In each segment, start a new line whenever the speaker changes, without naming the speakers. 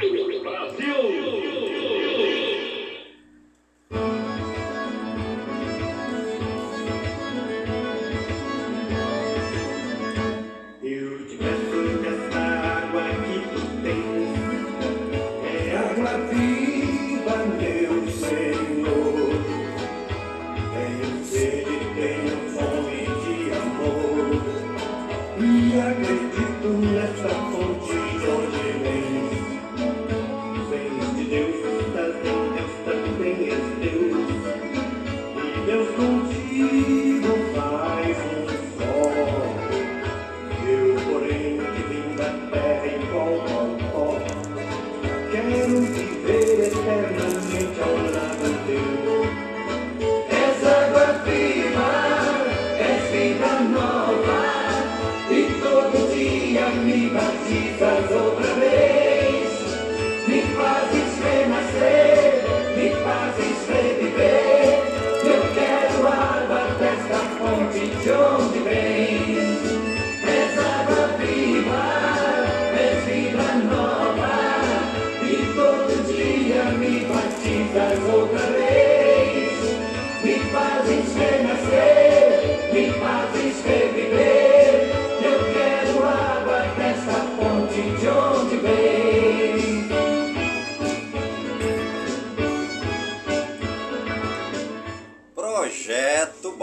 Brasil!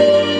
Eu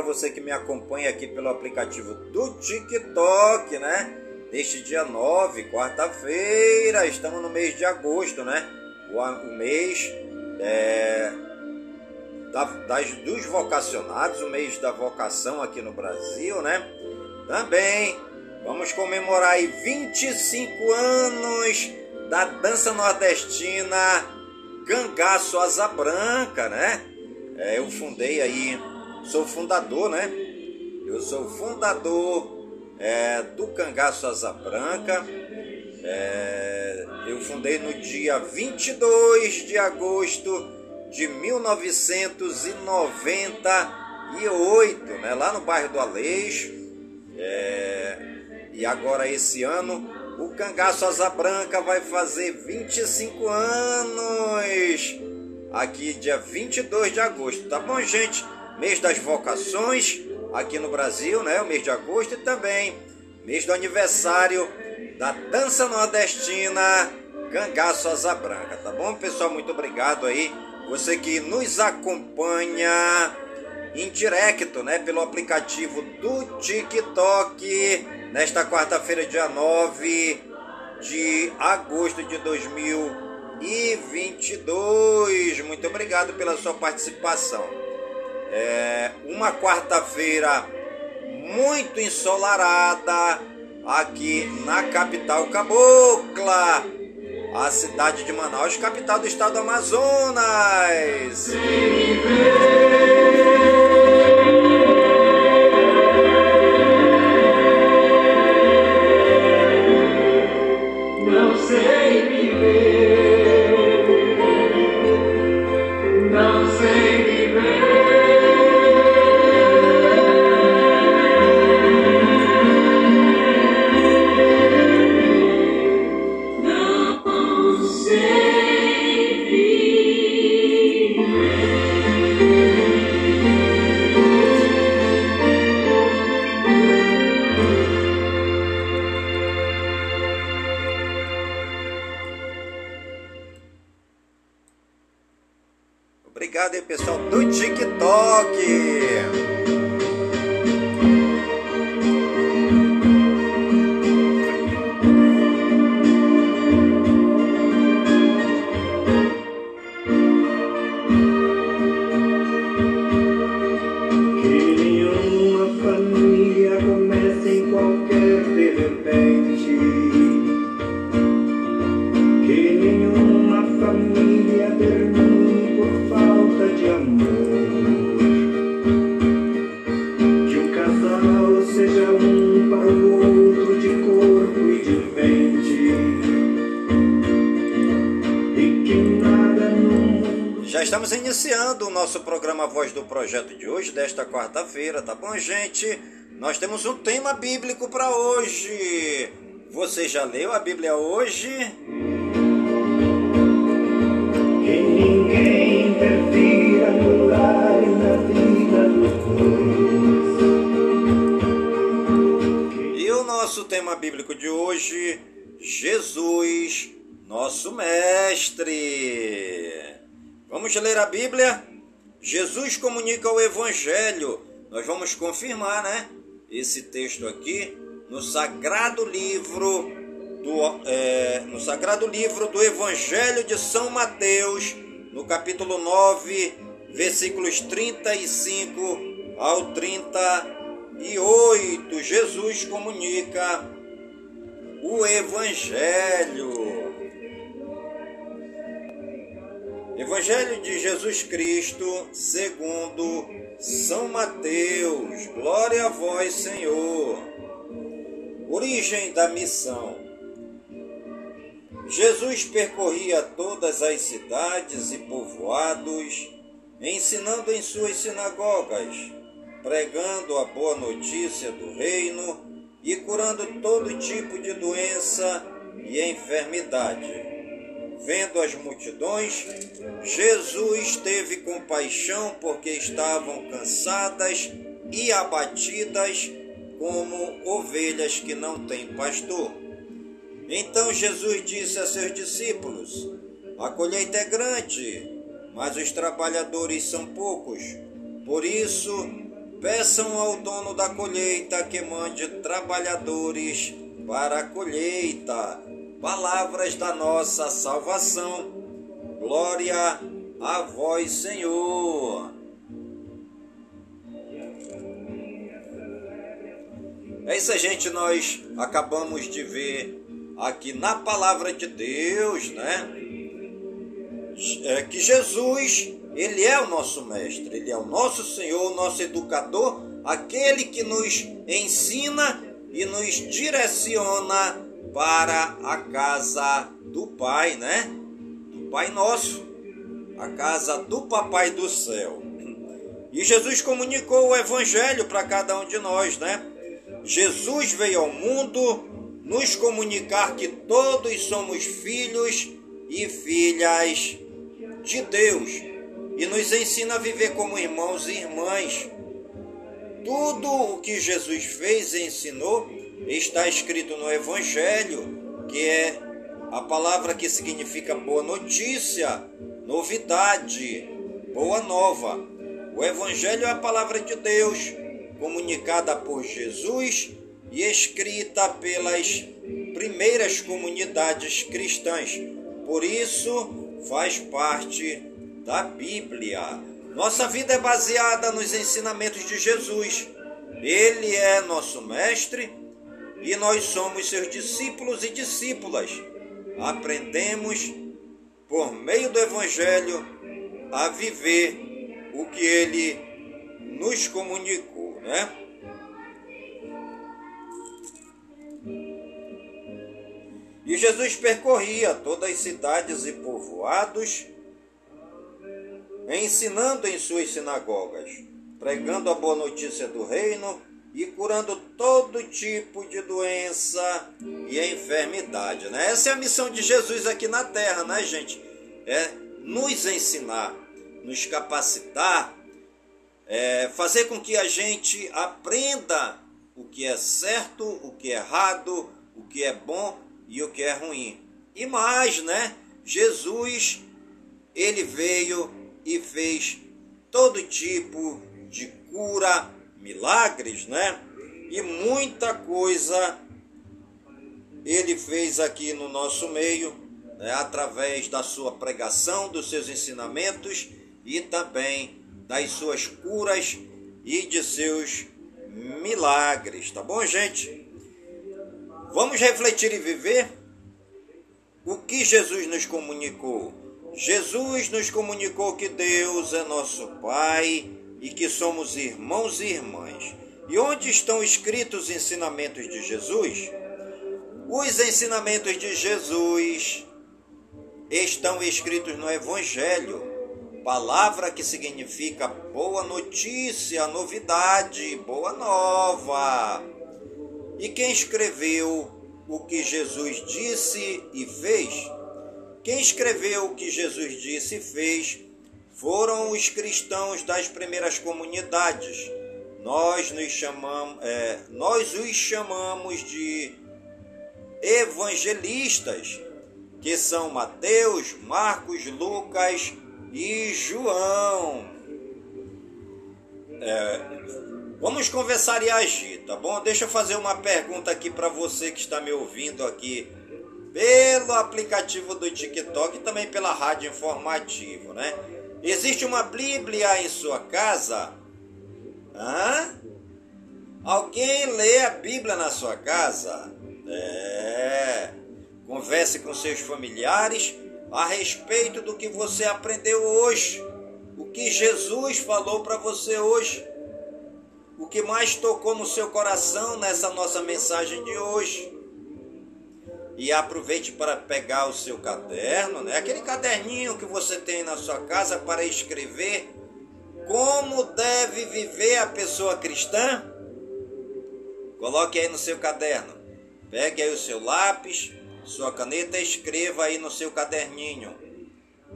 Para você que me acompanha aqui pelo aplicativo do TikTok, né? Neste dia 9, quarta-feira, estamos no mês de agosto, né? O, o mês é, das, dos vocacionados, o mês da vocação aqui no Brasil, né? Também vamos comemorar aí 25 anos da dança nordestina Cangaço Asa Branca, né? É, eu fundei aí, sou fundador, né? Eu sou fundador é, do Cangaço Asa Branca. É, eu fundei no dia 22 de agosto de 1998, né? lá no bairro do Aleixo. É, e agora esse ano o Cangaço Asa Branca vai fazer 25 anos. Aqui dia 22 de agosto, tá bom, gente? Mês das vocações aqui no Brasil, né? O mês de agosto e também mês do aniversário da dança nordestina Cangaço Asa Branca, tá bom, pessoal? Muito obrigado aí você que nos acompanha em direto, né, pelo aplicativo do TikTok, nesta quarta-feira, dia 9 de agosto de 2022. Muito obrigado pela sua participação. É uma quarta-feira muito ensolarada aqui na capital cabocla a cidade de Manaus, capital do estado do Amazonas. Quarta-feira, tá bom, gente? Nós temos um tema bíblico para hoje. Você já leu a Bíblia hoje? Que ninguém interfira no lar e na vida dos dois. E o nosso tema bíblico de hoje, Jesus, nosso mestre. Vamos ler a Bíblia? Jesus comunica o Evangelho. Nós vamos confirmar, né? Esse texto aqui no sagrado livro do, é, no sagrado livro do Evangelho de São Mateus, no capítulo 9, versículos 35 ao 38. Jesus comunica o Evangelho. Evangelho de Jesus Cristo, segundo São Mateus. Glória a vós, Senhor. Origem da missão. Jesus percorria todas as cidades e povoados, ensinando em suas sinagogas, pregando a boa notícia do reino e curando todo tipo de doença e enfermidade. Vendo as multidões, Jesus teve compaixão porque estavam cansadas e abatidas como ovelhas que não têm pastor. Então Jesus disse a seus discípulos: A colheita é grande, mas os trabalhadores são poucos. Por isso, peçam ao dono da colheita que mande trabalhadores para a colheita palavras da nossa salvação. Glória a vós, Senhor. É isso, gente. Nós acabamos de ver aqui na palavra de Deus, né? É que Jesus, ele é o nosso mestre, ele é o nosso Senhor, o nosso educador, aquele que nos ensina e nos direciona para a casa do Pai, né? Do Pai nosso, a casa do Papai do céu. E Jesus comunicou o evangelho para cada um de nós, né? Jesus veio ao mundo nos comunicar que todos somos filhos e filhas de Deus e nos ensina a viver como irmãos e irmãs. Tudo o que Jesus fez e ensinou está escrito no Evangelho, que é a palavra que significa boa notícia, novidade, boa nova. O Evangelho é a palavra de Deus, comunicada por Jesus e escrita pelas primeiras comunidades cristãs. Por isso, faz parte da Bíblia. Nossa vida é baseada nos ensinamentos de Jesus. Ele é nosso mestre e nós somos seus discípulos e discípulas. Aprendemos por meio do Evangelho a viver o que ele nos comunicou, né? E Jesus percorria todas as cidades e povoados, ensinando em suas sinagogas, pregando a boa notícia do reino e curando todo tipo de doença e enfermidade. Né? Essa é a missão de Jesus aqui na terra, né, gente? É nos ensinar, nos capacitar, é fazer com que a gente aprenda o que é certo, o que é errado, o que é bom e o que é ruim. E mais, né? Jesus, ele veio e fez todo tipo de cura, milagres, né? E muita coisa ele fez aqui no nosso meio, né? através da sua pregação, dos seus ensinamentos e também das suas curas e de seus milagres, tá bom, gente? Vamos refletir e viver o que Jesus nos comunicou. Jesus nos comunicou que Deus é nosso Pai e que somos irmãos e irmãs. E onde estão escritos os ensinamentos de Jesus? Os ensinamentos de Jesus estão escritos no Evangelho, palavra que significa boa notícia, novidade, boa nova. E quem escreveu o que Jesus disse e fez? Quem escreveu o que Jesus disse e fez foram os cristãos das primeiras comunidades. Nós nos é, nós os chamamos de evangelistas, que são Mateus, Marcos, Lucas e João. É, Vamos conversar e agir, tá bom? Deixa eu fazer uma pergunta aqui para você que está me ouvindo aqui pelo aplicativo do TikTok e também pela rádio informativo, né? Existe uma Bíblia em sua casa? Hã? Alguém lê a Bíblia na sua casa? É. Converse com seus familiares a respeito do que você aprendeu hoje. O que Jesus falou para você hoje o que mais tocou no seu coração nessa nossa mensagem de hoje. E aproveite para pegar o seu caderno, né? aquele caderninho que você tem na sua casa para escrever como deve viver a pessoa cristã. Coloque aí no seu caderno. Pegue aí o seu lápis, sua caneta e escreva aí no seu caderninho.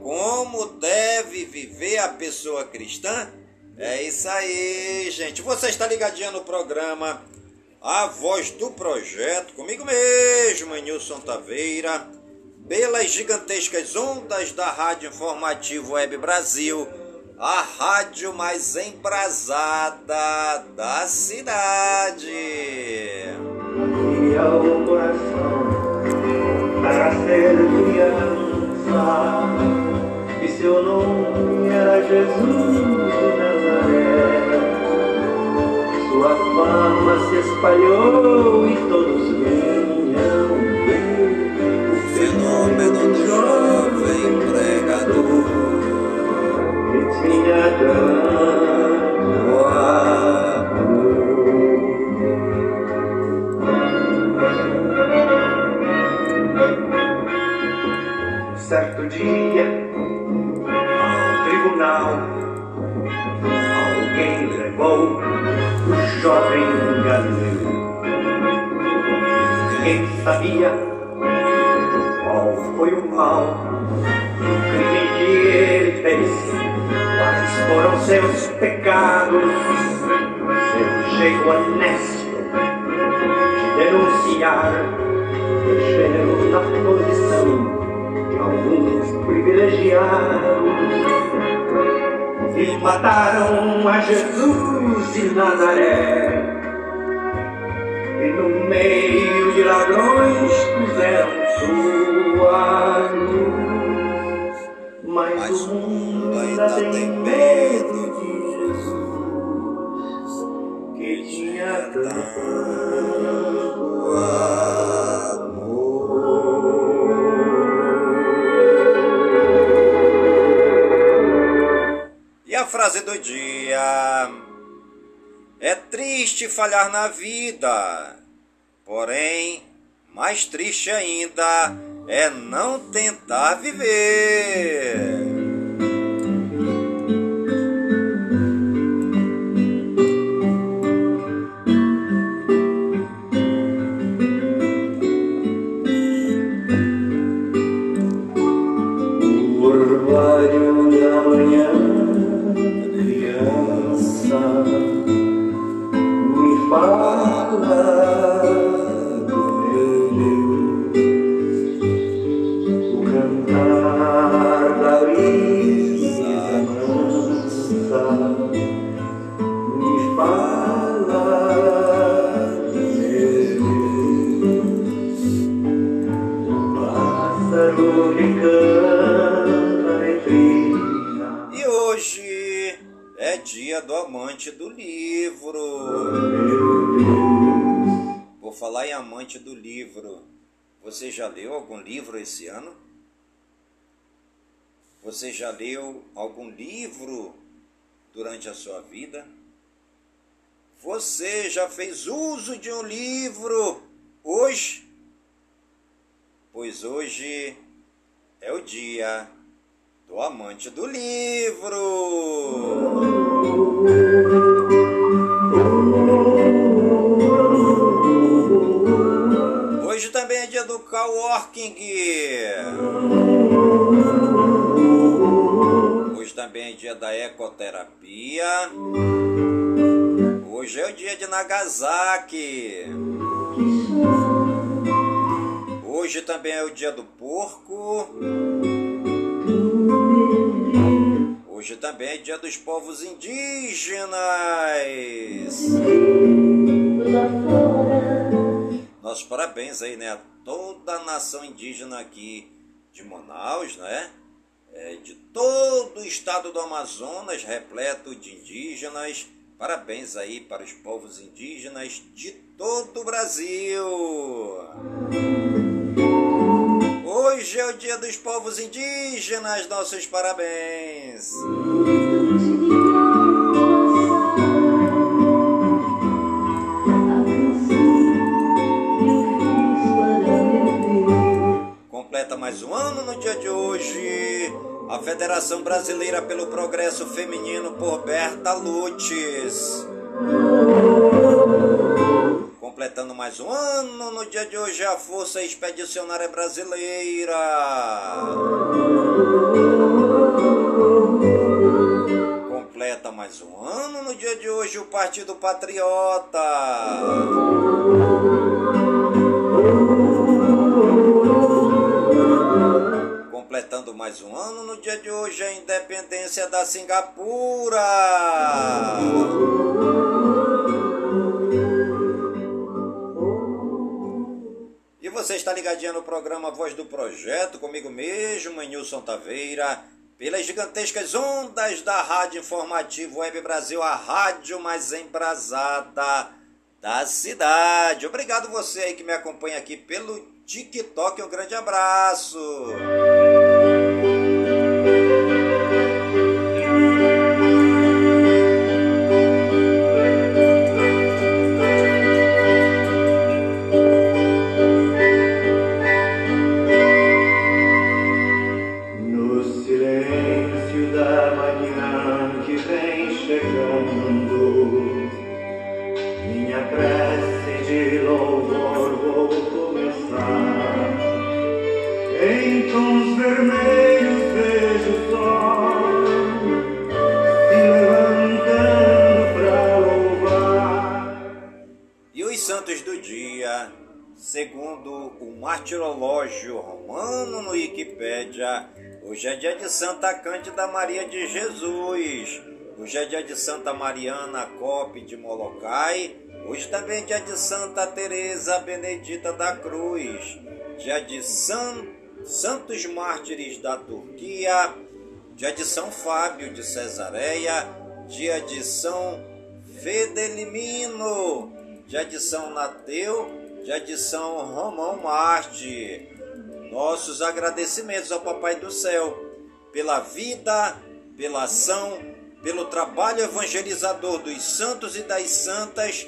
Como deve viver a pessoa cristã? É isso aí, gente. Você está ligadinho no programa A Voz do Projeto, comigo mesmo, Nilson Taveira, pelas gigantescas ondas da Rádio Informativo Web Brasil, a rádio mais embrasada da cidade.
E seu nome era Jesus. Sua fama se espalhou e todos vinham ver
o fenômeno do jovem pregador
que tinha tanto amor. Certo dia, ao tribunal, alguém levou jovem Galileu. Ninguém sabia qual foi o mal, o crime que ele fez, quais foram seus pecados, seu jeito honesto de denunciar, deixando na posição de alguns privilegiados. E mataram a Jesus de Nazaré. E no meio de ladrões puseram sua luz. Mas,
Mas
o mundo ainda tem medo de Jesus, que tinha tanto
a frase do dia: É triste falhar na vida, porém, mais triste ainda é não tentar viver. Fez uso de um livro também é o dia do porco. Hoje também é dia dos povos indígenas. Nossos parabéns aí, né? A toda a nação indígena aqui de Manaus, né? É, de todo o estado do Amazonas, repleto de indígenas. Parabéns aí para os povos indígenas de todo o Brasil. Hoje é o dia dos povos indígenas, nossos parabéns. Completa mais um ano no dia de hoje. A Federação Brasileira pelo Progresso Feminino por Berta Lutz. Completando mais um ano no dia de hoje a Força Expedicionária Brasileira. Completa mais um ano no dia de hoje o Partido Patriota. Completando mais um ano no dia de hoje a independência da Singapura. Você está ligadinha no programa Voz do Projeto, comigo mesmo, Nilson Taveira, pelas gigantescas ondas da Rádio Informativo Web Brasil, a rádio mais embrasada da cidade. Obrigado você aí que me acompanha aqui pelo TikTok. Um grande abraço. Martirológio romano no Wikipédia, hoje é dia de Santa Cândida Maria de Jesus, hoje é dia de Santa Mariana Cope de Molokai, hoje também é dia de Santa Teresa Benedita da Cruz, dia de San... Santos Mártires da Turquia, dia de São Fábio de Cesareia, dia de São Fedelimino, dia de São Nateu, de adição Romão Marte. Nossos agradecimentos ao Papai do Céu pela vida, pela ação, pelo trabalho evangelizador dos santos e das santas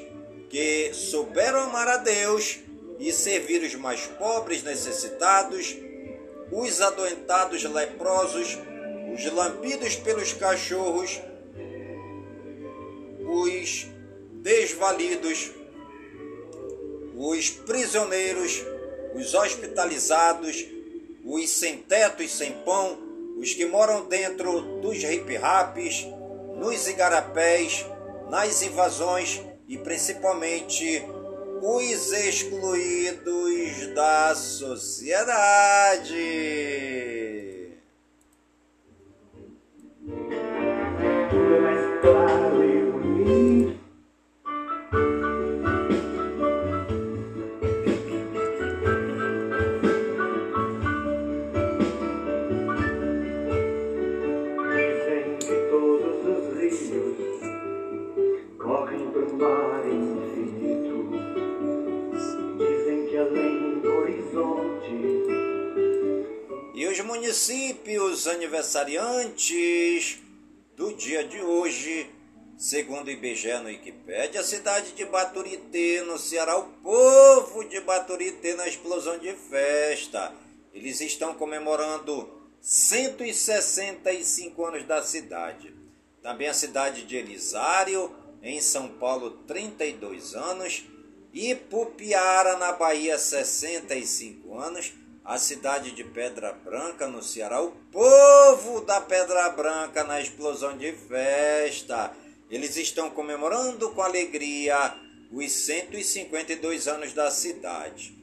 que souberam amar a Deus e servir os mais pobres necessitados, os adoentados leprosos, os lambidos pelos cachorros, os desvalidos, os prisioneiros, os hospitalizados, os sem teto e sem pão, os que moram dentro dos hip-raps, nos igarapés, nas invasões e principalmente os excluídos da sociedade. Municípios aniversariantes do dia de hoje, segundo o IBGE no Wikipédia, a cidade de Baturité, no Ceará, o povo de Baturité na explosão de festa. Eles estão comemorando 165 anos da cidade. Também a cidade de Elisário, em São Paulo, 32 anos. Ipupiara, na Bahia, 65 anos a cidade de Pedra Branca, no Ceará, o povo da Pedra Branca na explosão de festa. Eles estão comemorando com alegria os 152 anos da cidade.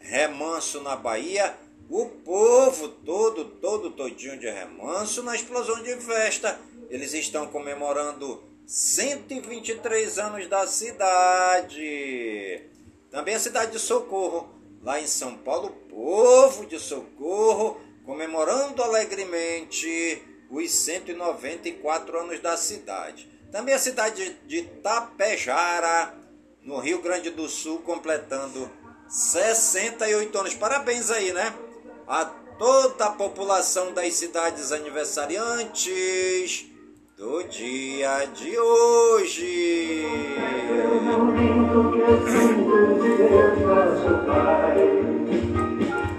Remanso na Bahia, o povo todo, todo, todinho de remanso na explosão de festa. Eles estão comemorando 123 anos da cidade. Também a cidade de Socorro lá em São Paulo, povo de socorro, comemorando alegremente os 194 anos da cidade. Também a cidade de Tapejara, no Rio Grande do Sul, completando 68 anos. Parabéns aí, né? A toda a população das cidades aniversariantes do dia de hoje.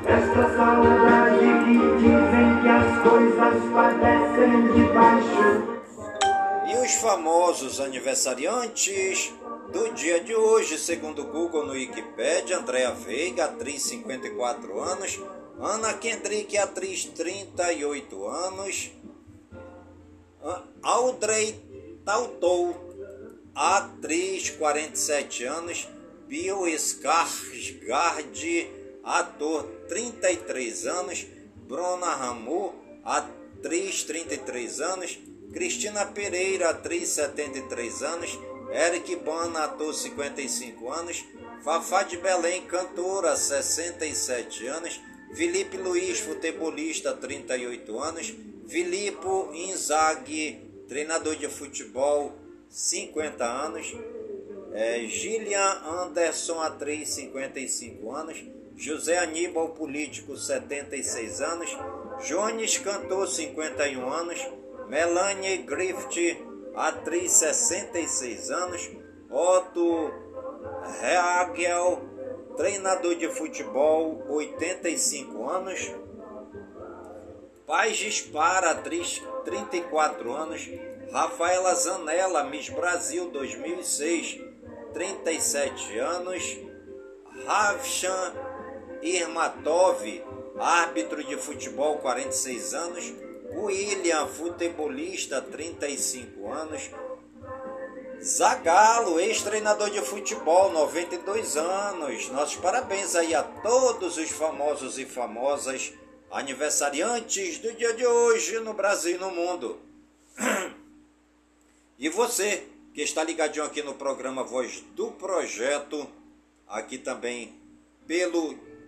Esta saudade que dizem que as coisas padecem debaixo. E os famosos aniversariantes do dia de hoje, segundo o Google no Wikipedia, Andréa Veiga, atriz 54 anos, Ana Kendrick, atriz 38 anos, Audrey Tautou, atriz, 47 anos. Bill Skarsgård, ator, 33 anos. Bruna Ramu, atriz, 33 anos. Cristina Pereira, atriz, 73 anos. Eric Bana, ator, 55 anos. Fafá de Belém, cantora, 67 anos. Felipe Luiz, futebolista, 38 anos. Filippo Inzaghi, treinador de futebol, 50 anos. é, Gillian Anderson, atriz, 55 anos. José Aníbal, político, 76 anos. Jones, cantor, 51 anos. Melanie Griffith, atriz, 66 anos. Otto Reagel, treinador de futebol, 85 anos. Paz Dispara, atriz, 34 anos. Rafaela Zanella, Miss Brasil 2006, 37 anos. Ravshan Irmatov, árbitro de futebol, 46 anos. William, futebolista, 35 anos. Zagalo, ex-treinador de futebol, 92 anos. Nossos parabéns aí a todos os famosos e famosas aniversariantes do dia de hoje no Brasil e no mundo. E você que está ligadinho aqui no programa Voz do Projeto, aqui também pelo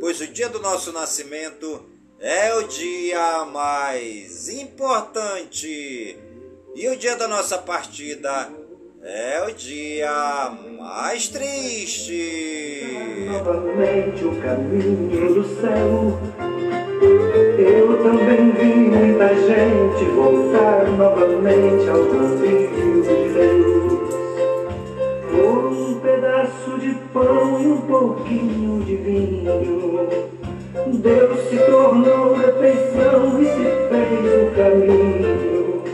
pois o dia do nosso nascimento é o dia mais importante e o dia da nossa partida é o dia mais triste.
Novamente o caminho do céu. Eu também vi muita gente voltar novamente ao convívio de Deus. Um pedaço pão e um pouquinho de vinho. Deus se tornou refeição e se fez o caminho.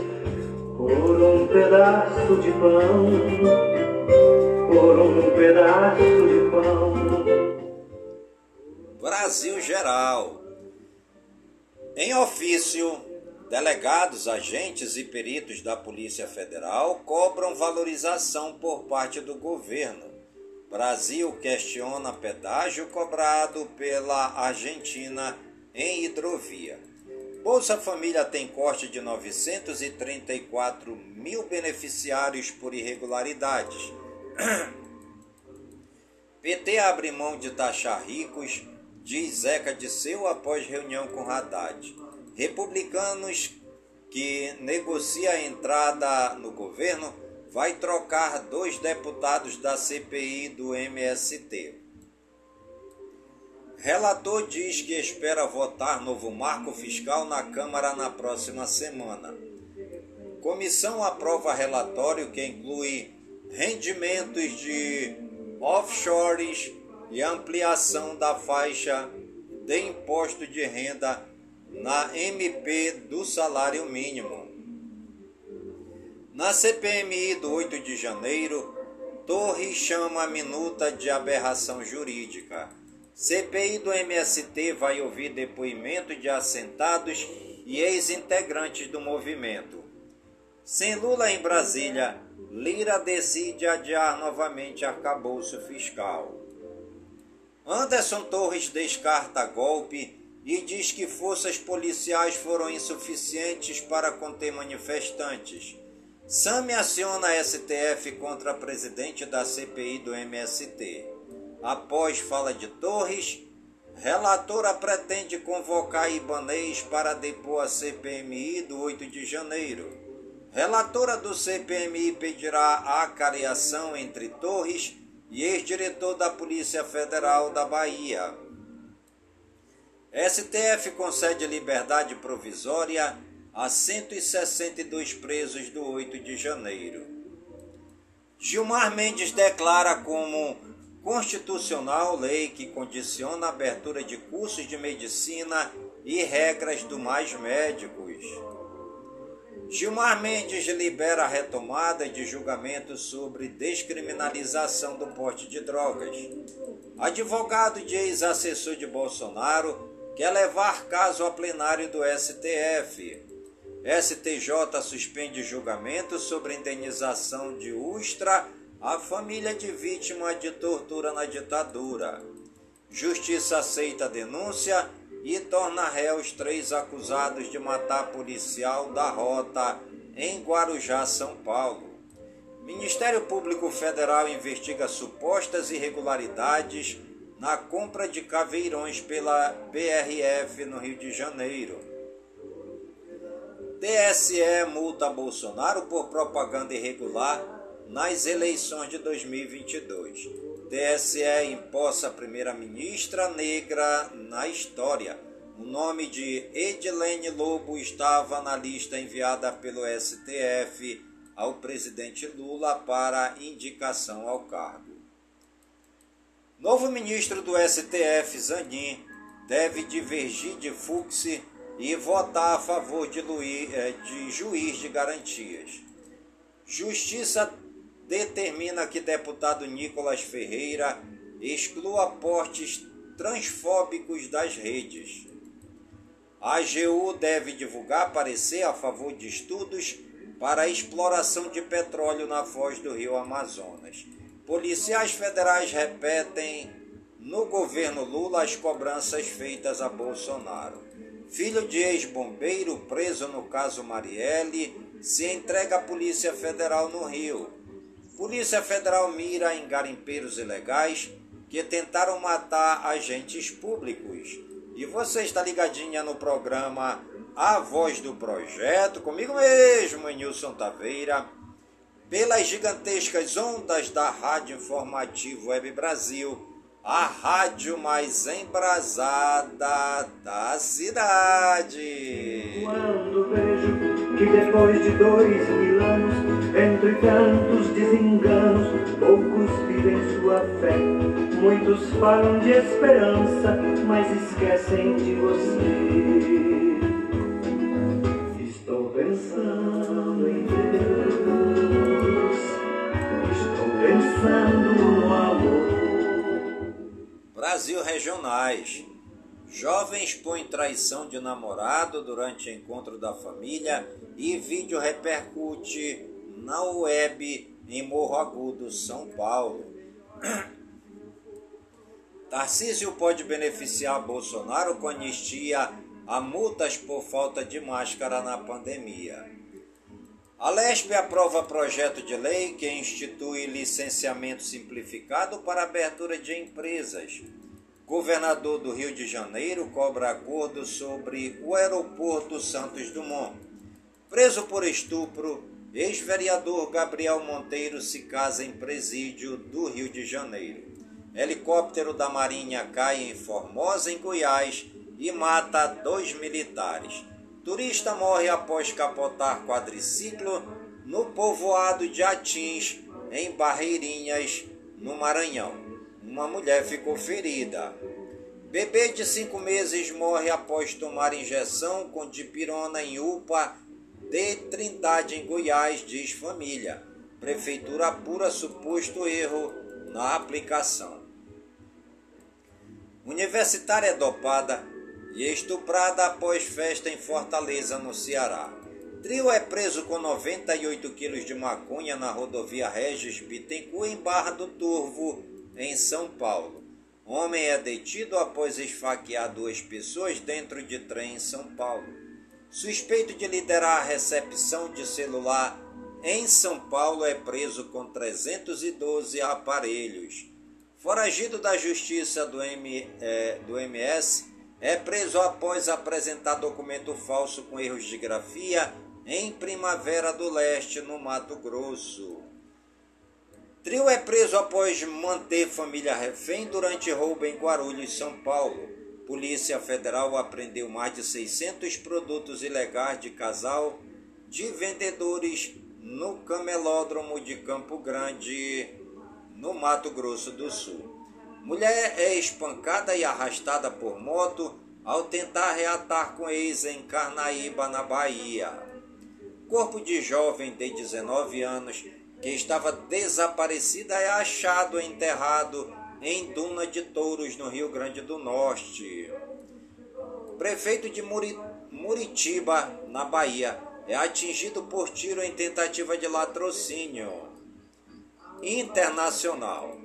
Por um pedaço de pão, por um pedaço de pão.
Brasil Geral. Em ofício, delegados, agentes e peritos da Polícia Federal cobram valorização por parte do governo. Brasil questiona pedágio cobrado pela Argentina em hidrovia. Bolsa Família tem corte de 934 mil beneficiários por irregularidades. PT abre mão de taxar ricos diz Zeca Disseu após reunião com Haddad. Republicanos que negocia a entrada no governo vai trocar dois deputados da CPI do MST. Relator diz que espera votar novo marco fiscal na Câmara na próxima semana. Comissão aprova relatório que inclui rendimentos de offshores e ampliação da faixa de imposto de renda na MP do salário mínimo. Na CPMI do 8 de janeiro, Torres chama a minuta de aberração jurídica. CPI do MST vai ouvir depoimento de assentados e ex-integrantes do movimento. Sem Lula em Brasília, Lira decide adiar novamente arcabouço fiscal. Anderson Torres descarta golpe e diz que forças policiais foram insuficientes para conter manifestantes. Sami aciona a STF contra a presidente da CPI do MST. Após fala de Torres, relatora pretende convocar Ibanês para depor a CPMI do 8 de janeiro. Relatora do CPMI pedirá a acareação entre Torres e ex-diretor da Polícia Federal da Bahia. STF concede liberdade provisória a 162 presos do 8 de janeiro. Gilmar Mendes declara como constitucional lei que condiciona a abertura de cursos de medicina e regras do mais médicos. Gilmar Mendes libera a retomada de julgamento sobre descriminalização do porte de drogas. Advogado de ex-assessor de Bolsonaro quer levar caso a plenário do STF. STJ suspende julgamento sobre indenização de Ustra a família de vítima de tortura na ditadura. Justiça aceita a denúncia e torna réus três acusados de matar policial da rota em Guarujá, São Paulo. Ministério Público Federal investiga supostas irregularidades na compra de caveirões pela PRF no Rio de Janeiro. TSE multa Bolsonaro por propaganda irregular nas eleições de 2022. TSE imposta a primeira-ministra negra na história. O nome de Edilene Lobo estava na lista enviada pelo STF ao presidente Lula para indicação ao cargo. Novo ministro do STF, Zanin, deve divergir de Fux e votar a favor de, Luiz, eh, de juiz de garantias. Justiça determina que deputado Nicolas Ferreira exclua aportes transfóbicos das redes. A AGU deve divulgar parecer a favor de estudos para a exploração de petróleo na foz do rio Amazonas. Policiais federais repetem no governo Lula as cobranças feitas a Bolsonaro. Filho de ex-bombeiro preso no caso Marielle se entrega à Polícia Federal no Rio. Polícia Federal mira em garimpeiros ilegais que tentaram matar agentes públicos. E você está ligadinha no programa A Voz do Projeto, comigo mesmo, Nilson Taveira pelas gigantescas ondas da Rádio Informativo Web Brasil, a rádio mais embrasada da cidade.
Quando vejo que depois de dois mil anos, entre tantos desenganos, poucos vivem sua fé. Muitos falam de esperança, mas esquecem de você. Estou pensando em pensando no amor.
Brasil Regionais. Jovens põem traição de namorado durante encontro da família e vídeo repercute na web em Morro Agudo, São Paulo. Tarcísio pode beneficiar Bolsonaro com anistia a multas por falta de máscara na pandemia. A LESP aprova projeto de lei que institui licenciamento simplificado para abertura de empresas. Governador do Rio de Janeiro cobra acordo sobre o aeroporto Santos Dumont. Preso por estupro, ex-vereador Gabriel Monteiro se casa em presídio do Rio de Janeiro. Helicóptero da Marinha cai em Formosa, em Goiás, e mata dois militares. Turista morre após capotar quadriciclo no povoado de Atins, em Barreirinhas, no Maranhão. Uma mulher ficou ferida. Bebê de cinco meses morre após tomar injeção com dipirona em UPA de Trindade, em Goiás, diz família. Prefeitura apura suposto erro na aplicação. Universitária é dopada e estuprada após festa em Fortaleza, no Ceará. Trio é preso com 98 quilos de maconha na rodovia Regis Bittencourt, em Barra do Turvo, em São Paulo. Homem é detido após esfaquear duas pessoas dentro de trem em São Paulo. Suspeito de liderar a recepção de celular em São Paulo é preso com 312 aparelhos. Foragido da Justiça do, M, é, do MS, é preso após apresentar documento falso com erros de grafia em Primavera do Leste, no Mato Grosso. Trio é preso após manter família refém durante roubo em Guarulhos, São Paulo. Polícia Federal apreendeu mais de 600 produtos ilegais de casal de vendedores no camelódromo de Campo Grande, no Mato Grosso do Sul. Mulher é espancada e arrastada por moto ao tentar reatar com ex em Carnaíba, na Bahia. Corpo de jovem de 19 anos que estava desaparecida é achado enterrado em Duna de Touros, no Rio Grande do Norte. Prefeito de Muritiba, na Bahia, é atingido por tiro em tentativa de latrocínio. internacional.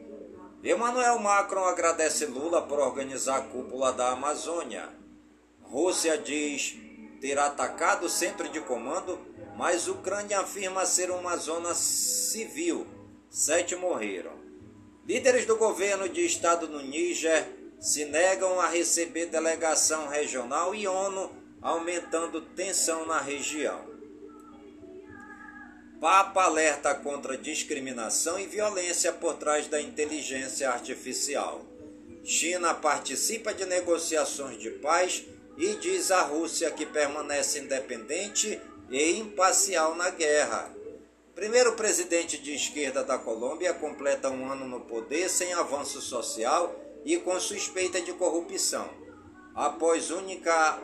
Emmanuel Macron agradece Lula por organizar a cúpula da Amazônia. Rússia diz ter atacado o centro de comando, mas Ucrânia afirma ser uma zona civil. Sete morreram. Líderes do governo de estado no Níger se negam a receber delegação regional e ONU, aumentando tensão na região. Papa alerta contra discriminação e violência por trás da inteligência artificial. China participa de negociações de paz e diz à Rússia que permanece independente e imparcial na guerra. Primeiro presidente de esquerda da Colômbia completa um ano no poder sem avanço social e com suspeita de corrupção. Após única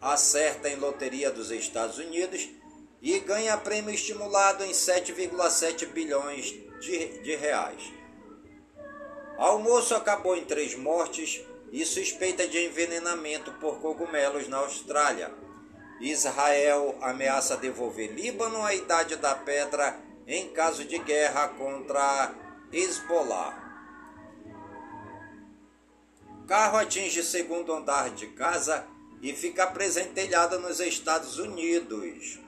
acerta em loteria dos Estados Unidos e ganha prêmio estimulado em 7,7 bilhões de, de reais. Almoço acabou em três mortes e suspeita de envenenamento por cogumelos na Austrália. Israel ameaça devolver Líbano à Idade da Pedra em caso de guerra contra Hezbollah. Carro atinge segundo andar de casa e fica presentelhado nos Estados Unidos.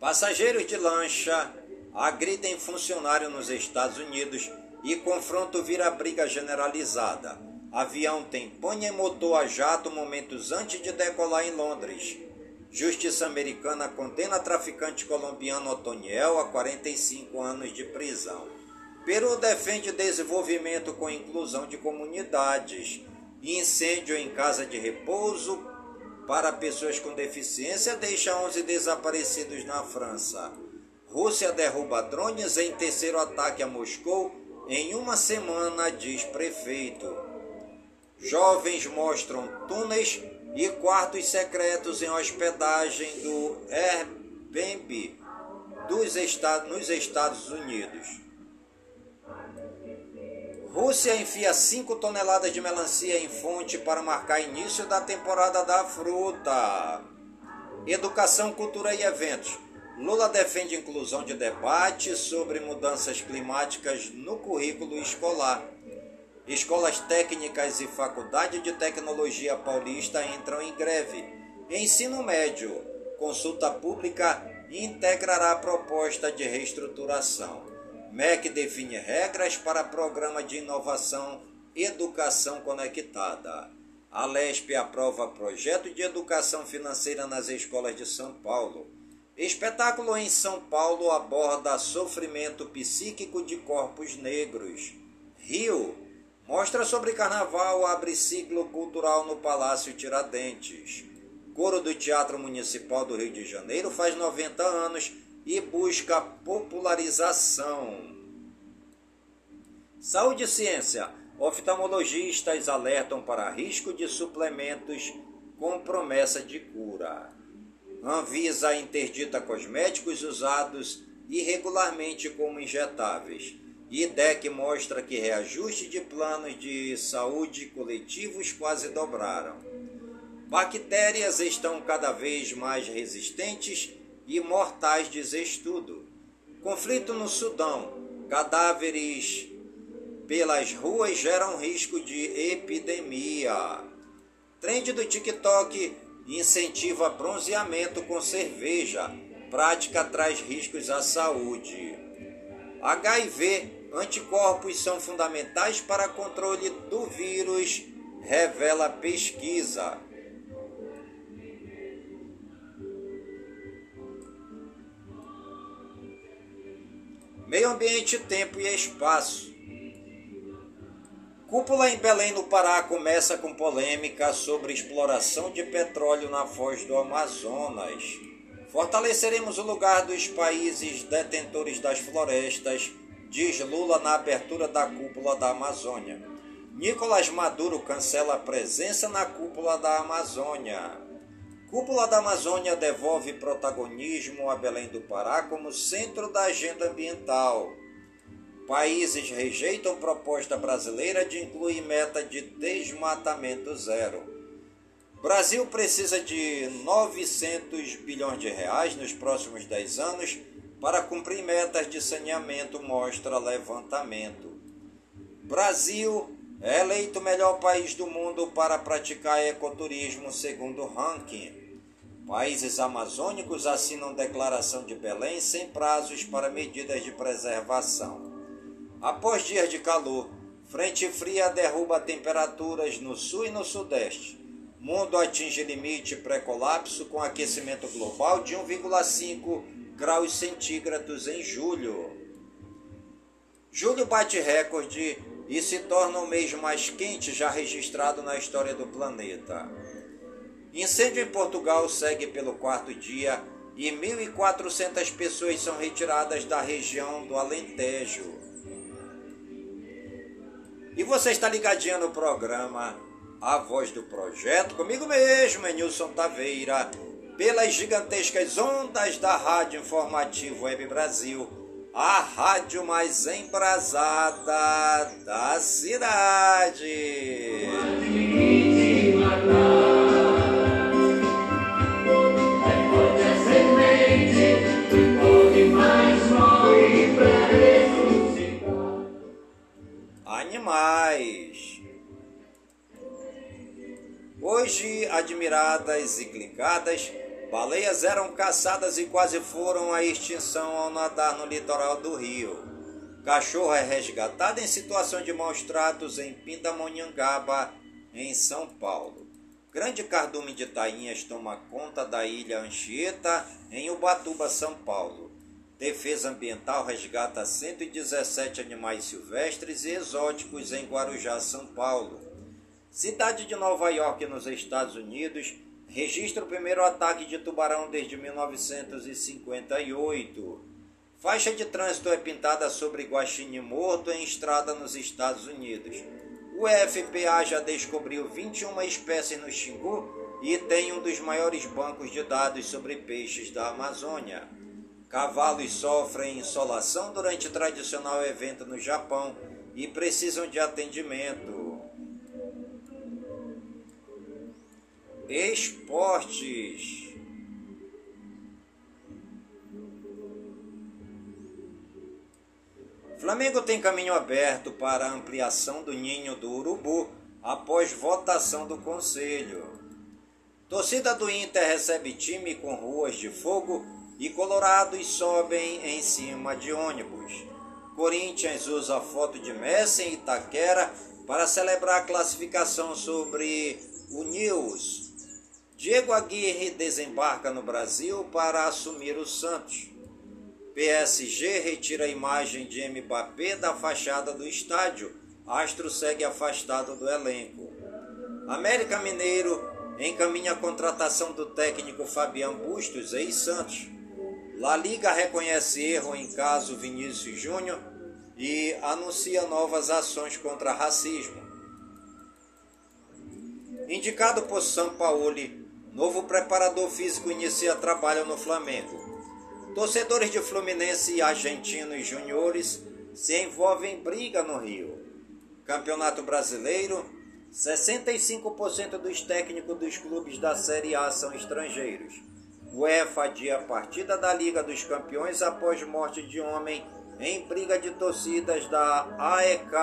Passageiros de lancha agridem funcionário nos Estados Unidos e confronto vira briga generalizada. Avião tem pane motor a jato momentos antes de decolar em Londres. Justiça americana condena traficante colombiano Otoniel a 45 anos de prisão. Peru defende desenvolvimento com inclusão de comunidades. Incêndio em casa de repouso para pessoas com deficiência deixa 11 desaparecidos na França. Rússia derruba drones em terceiro ataque a Moscou em uma semana, diz prefeito. Jovens mostram túneis e quartos secretos em hospedagem do Airbnb dos Estados, nos Estados Unidos. Rússia enfia 5 toneladas de melancia em fonte para marcar início da temporada da fruta. Educação, cultura e eventos. Lula defende inclusão de debate sobre mudanças climáticas no currículo escolar. Escolas técnicas e faculdade de tecnologia paulista entram em greve. Ensino médio. Consulta pública integrará a proposta de reestruturação. MEC define regras para programa de inovação Educação Conectada. A LESP aprova projeto de educação financeira nas escolas de São Paulo. Espetáculo em São Paulo aborda sofrimento psíquico de corpos negros. Rio mostra sobre carnaval abre ciclo cultural no Palácio Tiradentes. Coro do Teatro Municipal do Rio de Janeiro faz 90 anos e busca popularização. Saúde e ciência. Oftalmologistas alertam para risco de suplementos com promessa de cura. Anvisa interdita cosméticos usados irregularmente como injetáveis. IDEC mostra que reajuste de planos de saúde coletivos quase dobraram. Bactérias estão cada vez mais resistentes e mortais, diz estudo. Conflito no Sudão. Cadáveres pelas ruas geram risco de epidemia. Trend do TikTok incentiva bronzeamento com cerveja. Prática traz riscos à saúde. HIV, anticorpos são fundamentais para controle do vírus, revela pesquisa. Meio ambiente, tempo e espaço. Cúpula em Belém, no Pará, começa com polêmica sobre exploração de petróleo na foz do Amazonas. Fortaleceremos o lugar dos países detentores das florestas, diz Lula na abertura da cúpula da Amazônia. Nicolás Maduro cancela a presença na cúpula da Amazônia. Cúpula da Amazônia devolve protagonismo a Belém do Pará como centro da agenda ambiental. Países rejeitam proposta brasileira de incluir meta de desmatamento zero. Brasil precisa de 900 bilhões de reais nos próximos 10 anos para cumprir metas de saneamento, mostra levantamento. Brasil é eleito o melhor país do mundo para praticar ecoturismo, segundo o ranking. Países amazônicos assinam declaração de Belém sem prazos para medidas de preservação. Após dias de calor, frente fria derruba temperaturas no sul e no sudeste. Mundo atinge limite pré-colapso com aquecimento global de 1,5 graus centígrados em julho. Julho bate recorde e se torna o mês mais quente já registrado na história do planeta. Incêndio em Portugal segue pelo quarto dia e 1.400 pessoas são retiradas da região do Alentejo. E você está ligadinho no programa A Voz do Projeto, comigo mesmo, Nilson Taveira, pelas gigantescas ondas da Rádio Informativo Web Brasil a rádio mais embrasada da cidade. Animais. Hoje, admiradas e clicadas, Baleias eram caçadas e quase foram à extinção ao nadar no litoral do Rio. Cachorro é resgatado em situação de maus tratos em Pindamonhangaba, em São Paulo. Grande cardume de tainhas toma conta da ilha Anchieta, em Ubatuba, São Paulo. Defesa Ambiental resgata 117 animais silvestres e exóticos em Guarujá, São Paulo. Cidade de Nova York, nos Estados Unidos, registra o primeiro ataque de tubarão desde 1958. Faixa de trânsito é pintada sobre Guaxinim Morto em estrada nos Estados Unidos. O FPA já descobriu 21 espécies no Xingu e tem um dos maiores bancos de dados sobre peixes da Amazônia. Cavalos sofrem insolação durante tradicional evento no Japão e precisam de atendimento. Esportes. Flamengo tem caminho aberto para a ampliação do ninho do Urubu após votação do Conselho. Torcida do Inter recebe time com ruas de fogo e colorados sobem em cima de ônibus. Corinthians usa foto de Messi em Itaquera para celebrar a classificação sobre o News. Diego Aguirre desembarca no Brasil para assumir o Santos. PSG retira a imagem de Mbappé da fachada do estádio. Astro segue afastado do elenco. América Mineiro encaminha a contratação do técnico Fabian Bustos, ex-Santos. La Liga reconhece erro em caso Vinícius Júnior e anuncia novas ações contra racismo. Indicado por Sampaoli Novo preparador físico inicia trabalho no Flamengo. Torcedores de Fluminense e argentinos juniores se envolvem em briga no Rio. Campeonato Brasileiro, 65% dos técnicos dos clubes da Série A são estrangeiros. UEFA adia a partida da Liga dos Campeões após morte de homem em briga de torcidas da AEK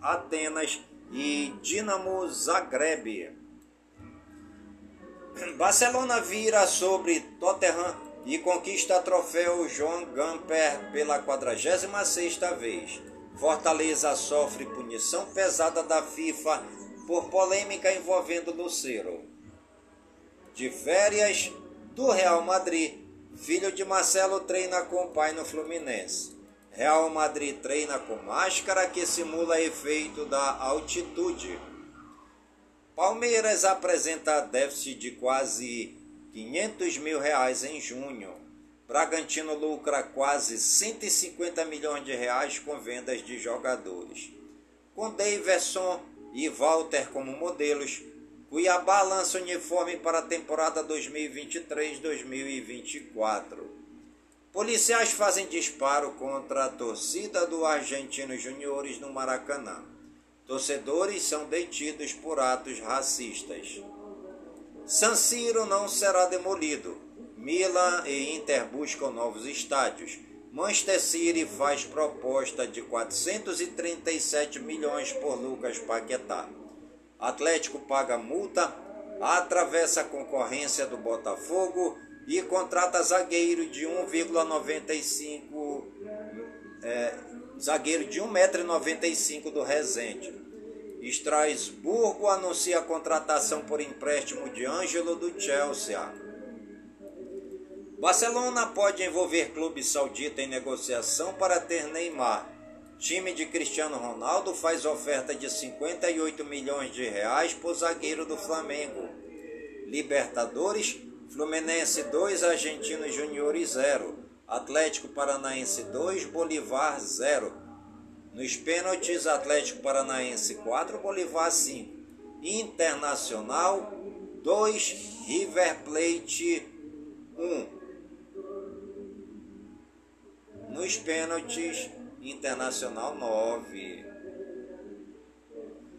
Atenas e Dinamo Zagreb. Barcelona vira sobre Tottenham e conquista troféu João Gamper pela 46ª vez. Fortaleza sofre punição pesada da FIFA por polêmica envolvendo Lucero. De férias do Real Madrid, filho de Marcelo treina com o pai no Fluminense. Real Madrid treina com máscara que simula efeito da altitude. Palmeiras apresenta déficit de quase 500 mil reais em junho. Bragantino lucra quase 150 milhões de reais com vendas de jogadores. Com Daverson e Walter como modelos, Cuiabá lança uniforme para a temporada 2023-2024. Policiais fazem disparo contra a torcida do Argentino Juniores no Maracanã. Torcedores são detidos por atos racistas. San Siro não será demolido. Milan e Inter buscam novos estádios. Manchester City faz proposta de 437 milhões por Lucas Paquetá. Atlético paga multa, atravessa a concorrência do Botafogo e contrata zagueiro de 1,95 é, zagueiro de 1,95m do Resende. Estrasburgo anuncia a contratação por empréstimo de Ângelo do Chelsea. Barcelona pode envolver clube saudita em negociação para ter Neymar. Time de Cristiano Ronaldo faz oferta de 58 milhões de reais por zagueiro do Flamengo. Libertadores, Fluminense 2, Argentinos Juniores 0. Atlético Paranaense 2, Bolivar 0. Nos pênaltis, Atlético Paranaense 4, Bolivar 5. Internacional 2, River Plate 1. Nos pênaltis, Internacional 9.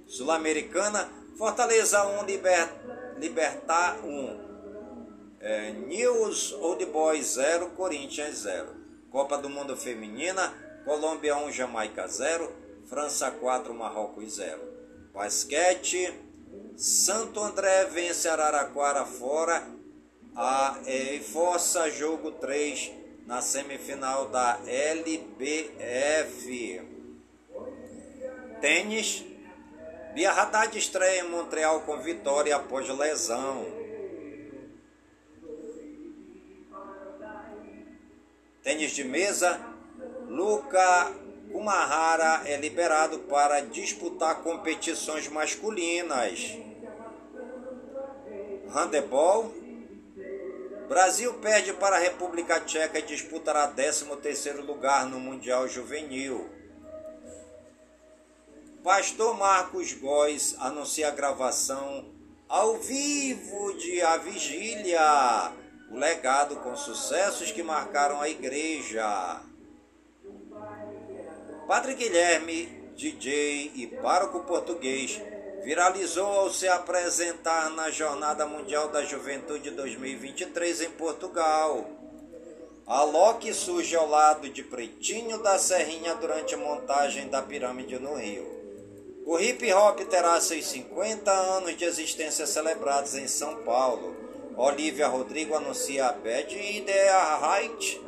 Sul-Americana, Fortaleza 1, Liber, Libertar 1. É, News Old Boys 0, Corinthians 0. Copa do Mundo Feminina, Colômbia 1, Jamaica 0. França 4, Marrocos 0. Basquete, Santo André vence Araraquara fora a, é, força jogo 3 na semifinal da LBF. Tênis. Bia Haddad estreia em Montreal com vitória após lesão. Tênis de mesa. Luca Kumahara é liberado para disputar competições masculinas. Handebol. Brasil perde para a República Tcheca e disputará 13º lugar no Mundial Juvenil. Pastor Marcos Góes anuncia a gravação ao vivo de A Vigília, o legado com sucessos que marcaram a igreja. Padre Guilherme, DJ e pároco português, viralizou ao se apresentar na Jornada Mundial da Juventude 2023 em Portugal. A Loki surge ao lado de Pretinho da Serrinha durante a montagem da pirâmide no Rio. O hip hop terá seus 50 anos de existência celebrados em São Paulo. Olivia Rodrigo anuncia a Bad Idea Height,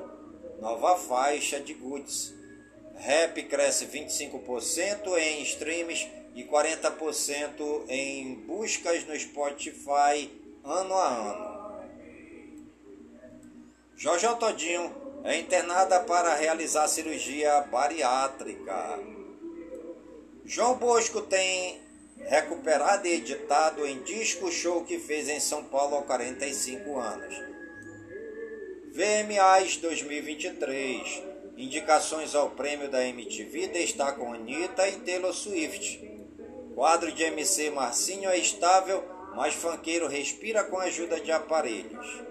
nova faixa de Goods. Rap cresce 25% em streams e 40% em buscas no Spotify ano a ano. Jorge Todinho é internada para realizar cirurgia bariátrica. João Bosco tem recuperado e editado em disco show que fez em São Paulo há 45 anos. VMAs 2023. Indicações ao prêmio da MTV destacam Anitta e Taylor Swift. Quadro de MC Marcinho é estável, mas fanqueiro respira com a ajuda de aparelhos.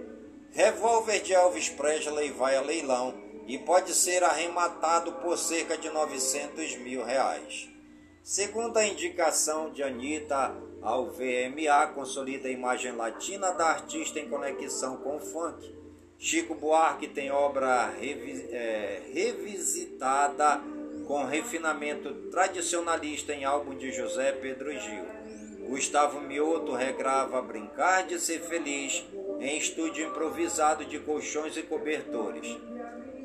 Revólver de Elvis Presley vai a leilão e pode ser arrematado por cerca de 900 mil reais. Segundo a indicação de Anitta ao VMA, consolida a imagem latina da artista em conexão com o funk. Chico Buarque tem obra revi é, revisitada com refinamento tradicionalista em álbum de José Pedro Gil. Gustavo Mioto regrava Brincar de Ser Feliz em estúdio improvisado de colchões e cobertores.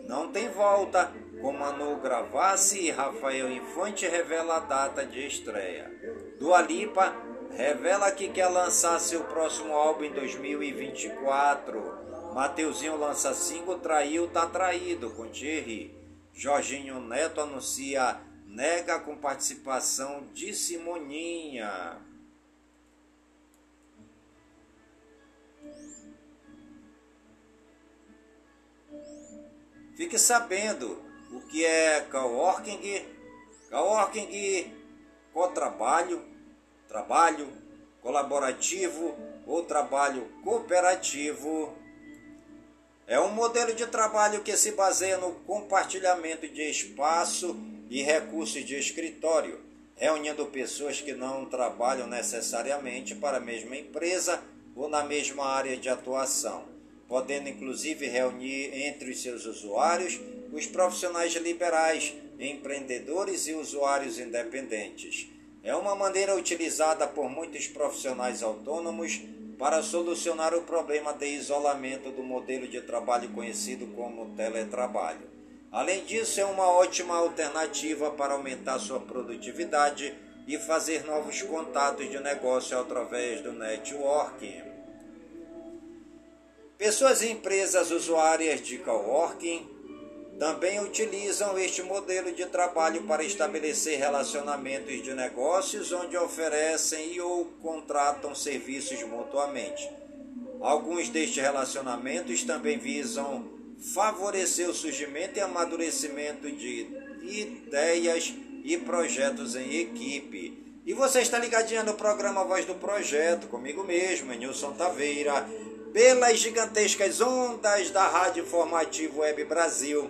Não tem volta, com Manu Gravassi e Rafael Infante revela a data de estreia. Dua Lipa revela que quer lançar seu próximo álbum em 2024. Mateuzinho lança single Traiu Tá Traído com Thierry. Jorginho Neto anuncia nega com participação de Simoninha. Fique sabendo o que é coworking, coworking com trabalho, trabalho colaborativo ou trabalho cooperativo é um modelo de trabalho que se baseia no compartilhamento de espaço e recursos de escritório, reunindo pessoas que não trabalham necessariamente para a mesma empresa ou na mesma área de atuação, podendo inclusive reunir entre os seus usuários os profissionais liberais, empreendedores e usuários independentes. É uma maneira utilizada por muitos profissionais autônomos para solucionar o problema de isolamento do modelo de trabalho conhecido como teletrabalho. Além disso, é uma ótima alternativa para aumentar sua produtividade e fazer novos contatos de negócio através do networking. Pessoas e empresas usuárias de coworking também utilizam este modelo de trabalho para estabelecer relacionamentos de negócios onde oferecem e ou contratam serviços mutuamente. Alguns destes relacionamentos também visam favorecer o surgimento e amadurecimento de ideias e projetos em equipe. E você está ligadinha no programa Voz do Projeto, comigo mesmo, Nilson Taveira, pelas gigantescas ondas da Rádio Informativo Web Brasil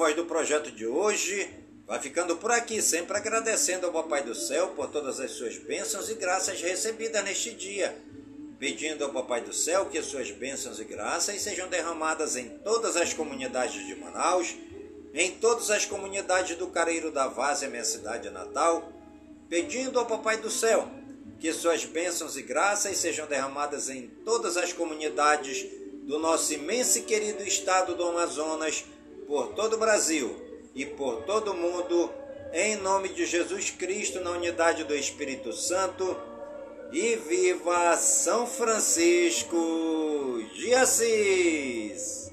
Voz do Projeto de hoje vai ficando por aqui, sempre agradecendo ao Papai do Céu por todas as suas bênçãos e graças recebidas neste dia. Pedindo ao Papai do Céu que as suas bênçãos e graças sejam derramadas em todas as comunidades de Manaus, em todas as comunidades do Careiro da Várzea, minha cidade natal, pedindo ao Papai do Céu que suas bênçãos e graças sejam derramadas em todas as comunidades do nosso imenso e querido estado do Amazonas, por todo o Brasil e por todo o mundo, em nome de Jesus Cristo, na unidade do Espírito Santo, e viva São Francisco de Assis!